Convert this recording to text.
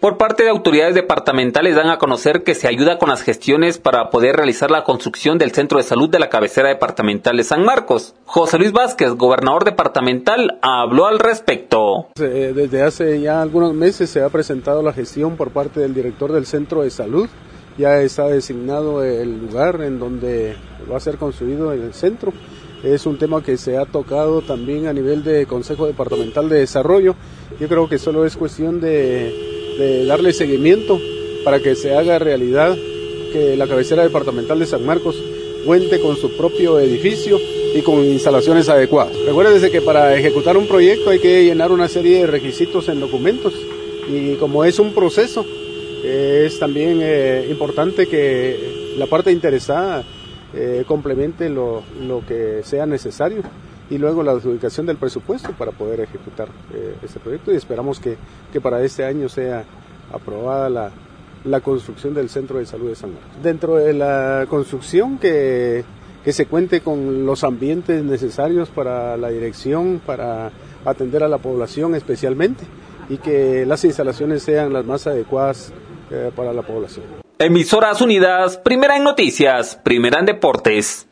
Por parte de autoridades departamentales dan a conocer que se ayuda con las gestiones para poder realizar la construcción del centro de salud de la cabecera departamental de San Marcos. José Luis Vázquez, gobernador departamental, habló al respecto. Desde hace ya algunos meses se ha presentado la gestión por parte del director del centro de salud. Ya está designado el lugar en donde va a ser construido el centro. Es un tema que se ha tocado también a nivel de Consejo Departamental de Desarrollo. Yo creo que solo es cuestión de de darle seguimiento para que se haga realidad que la cabecera departamental de San Marcos cuente con su propio edificio y con instalaciones adecuadas. Recuérdense que para ejecutar un proyecto hay que llenar una serie de requisitos en documentos y como es un proceso, es también eh, importante que la parte interesada eh, complemente lo, lo, que sea necesario y luego la adjudicación del presupuesto para poder ejecutar eh, este proyecto y esperamos que, que, para este año sea aprobada la, la, construcción del Centro de Salud de San Marcos. Dentro de la construcción que, que se cuente con los ambientes necesarios para la dirección, para atender a la población especialmente y que las instalaciones sean las más adecuadas eh, para la población. Emisoras Unidas, primera en noticias, primera en deportes.